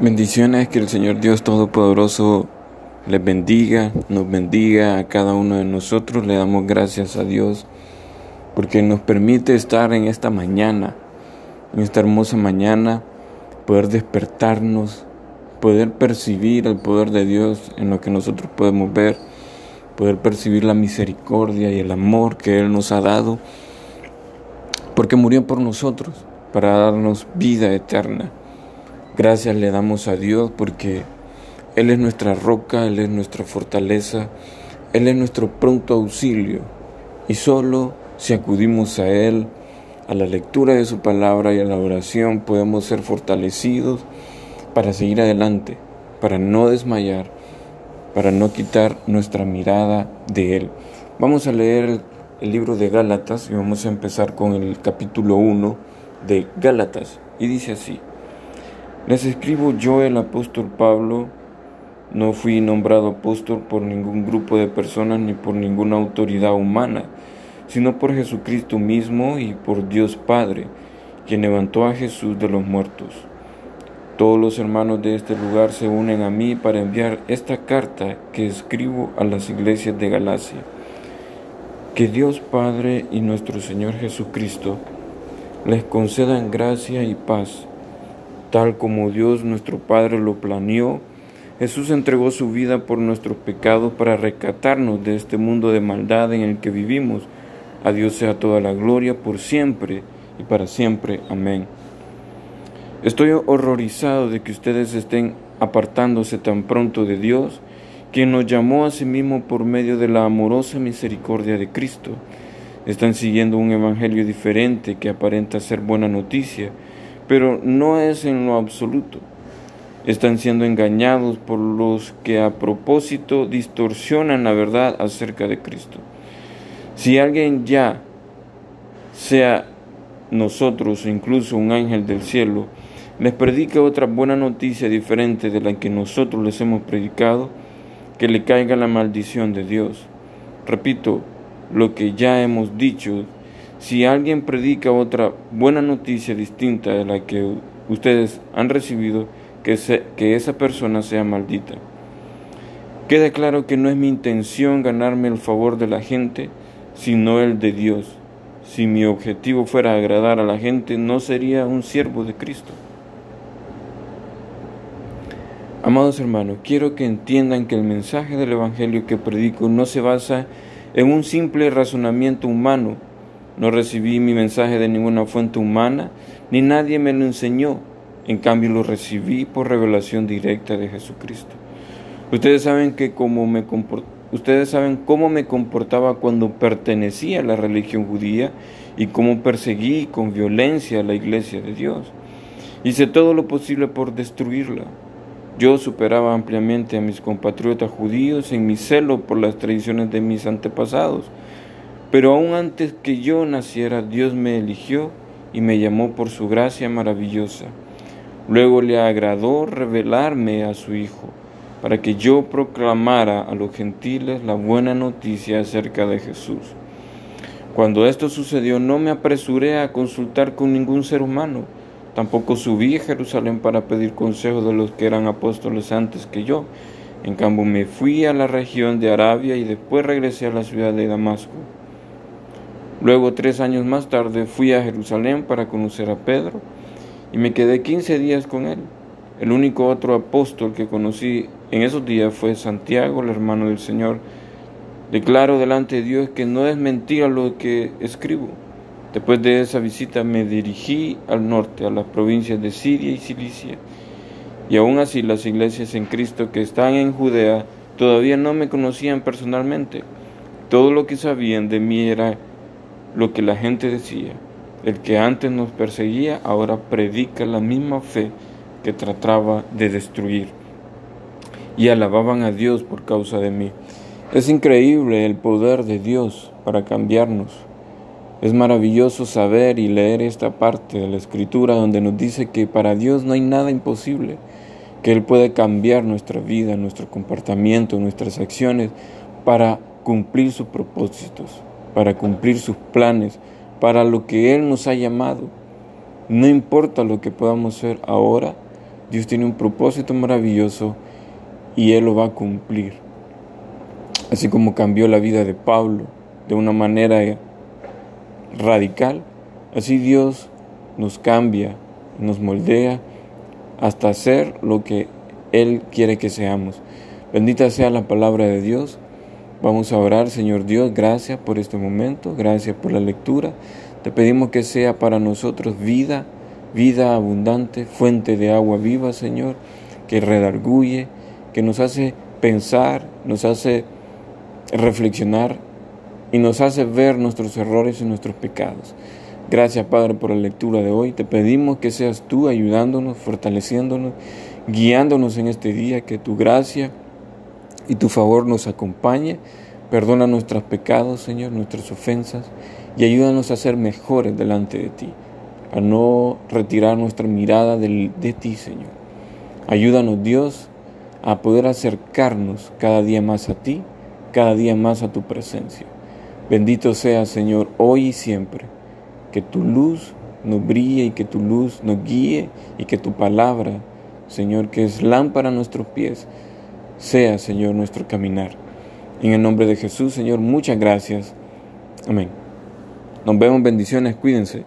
Bendiciones, que el Señor Dios Todopoderoso les bendiga, nos bendiga a cada uno de nosotros. Le damos gracias a Dios porque nos permite estar en esta mañana, en esta hermosa mañana, poder despertarnos, poder percibir el poder de Dios en lo que nosotros podemos ver, poder percibir la misericordia y el amor que Él nos ha dado, porque murió por nosotros para darnos vida eterna. Gracias le damos a Dios porque Él es nuestra roca, Él es nuestra fortaleza, Él es nuestro pronto auxilio. Y solo si acudimos a Él, a la lectura de su palabra y a la oración, podemos ser fortalecidos para seguir adelante, para no desmayar, para no quitar nuestra mirada de Él. Vamos a leer el, libro de Gálatas y vamos a empezar con el capítulo 1 de Gálatas. Y dice así. Les escribo yo, el apóstol Pablo, no fui nombrado apóstol por ningún grupo de personas ni por ninguna autoridad humana, sino por Jesucristo mismo y por Dios Padre, quien levantó a Jesús de los muertos. Todos los hermanos de este lugar se unen a mí para enviar esta carta que escribo a las iglesias de Galacia. Que Dios Padre y nuestro Señor Jesucristo les concedan gracia y paz Tal como Dios nuestro Padre lo planeó, Jesús entregó su vida por nuestros pecados para rescatarnos de este mundo de maldad en el que vivimos. A Dios sea toda la gloria por siempre y para siempre. Amén. Estoy horrorizado de que ustedes estén apartándose tan pronto de Dios, quien nos llamó a sí mismo por medio de la amorosa misericordia de Cristo. Están siguiendo un evangelio diferente que aparenta ser buena noticia pero no es en lo absoluto. Están siendo engañados por los que a propósito distorsionan la verdad acerca de Cristo. Si alguien ya, sea nosotros o incluso un ángel del cielo, les predica otra buena noticia diferente de la que nosotros les hemos predicado, que le caiga la maldición de Dios. Repito lo que ya hemos dicho si alguien predica otra buena noticia distinta de la que ustedes han recibido, que, esa persona sea maldita. Queda claro que no es mi intención ganarme el favor de la gente, sino el de Dios. Si mi objetivo fuera agradar a la gente, no sería un siervo de Cristo. Amados hermanos, quiero que entiendan que el mensaje del Evangelio que predico no se basa en un simple razonamiento humano, no recibí mi mensaje de ninguna fuente humana, ni nadie me lo enseñó. En cambio lo recibí por revelación directa de Jesucristo. Ustedes saben que como me ustedes saben cómo me comportaba cuando pertenecía a la religión judía y cómo perseguí con violencia a la iglesia de Dios. Hice todo lo posible por destruirla. Yo superaba ampliamente a mis compatriotas judíos en mi celo por las tradiciones de mis antepasados pero aún antes que yo naciera, Dios me eligió y me llamó por su gracia maravillosa. Luego le agradó revelarme a su Hijo, para que yo proclamara a los gentiles la buena noticia acerca de Jesús. Cuando esto sucedió no me apresuré a consultar con ningún ser humano, tampoco subí a Jerusalén para pedir consejo de los que eran apóstoles antes que yo. En cambio me fui a la región de Arabia y después regresé a la ciudad de Damasco. Luego, tres años más tarde, fui a Jerusalén para conocer a Pedro y me quedé quince días con él. El único otro apóstol que conocí en esos días fue Santiago, el hermano del Señor. Declaro delante de Dios que no es mentira lo que escribo. Después de esa visita me dirigí al norte, a las provincias de Siria y Cilicia. Y aún así las iglesias en Cristo que están en Judea todavía no me conocían personalmente. Todo lo que sabían de mí era lo que la gente decía. El que antes nos perseguía ahora predica la misma fe que trataba de destruir. Y alababan a Dios por causa de mí. Es increíble el poder de Dios para cambiarnos. Es maravilloso saber y leer esta parte de la escritura donde nos dice que para Dios no hay nada imposible, que Él puede cambiar nuestra vida, nuestro comportamiento, nuestras acciones para cumplir sus propósitos para cumplir sus planes, para lo que Él nos ha llamado. No importa lo que podamos hacer ahora, Dios tiene un propósito maravilloso y Él lo va a cumplir. Así como cambió la vida de Pablo de una manera radical, así Dios nos cambia, nos moldea hasta ser lo que Él quiere que seamos. Bendita sea la palabra de Dios. Vamos a orar, Señor Dios, gracias por este momento, gracias por la lectura. Te pedimos que sea para nosotros vida, vida abundante, fuente de agua viva, Señor, que redarguye, que nos hace pensar, nos hace reflexionar y nos hace ver nuestros errores y nuestros pecados. Gracias, Padre, por la lectura de hoy. Te pedimos que seas tú ayudándonos, fortaleciéndonos, guiándonos en este día, que tu gracia y tu favor nos acompañe. Perdona nuestros pecados, Señor, nuestras ofensas, y ayúdanos a ser mejores delante de ti, a no retirar nuestra mirada de, de ti, Señor. Ayúdanos, Dios, a poder acercarnos cada día más a ti, cada día más a tu presencia. Bendito sea, Señor, hoy y siempre que tu luz nos brille y que tu luz nos guíe y que tu palabra, Señor, que es lámpara a nuestros pies, sea, Señor, nuestro caminar. En el nombre de Jesús, Señor, muchas gracias. Amén. Nos vemos, bendiciones, cuídense.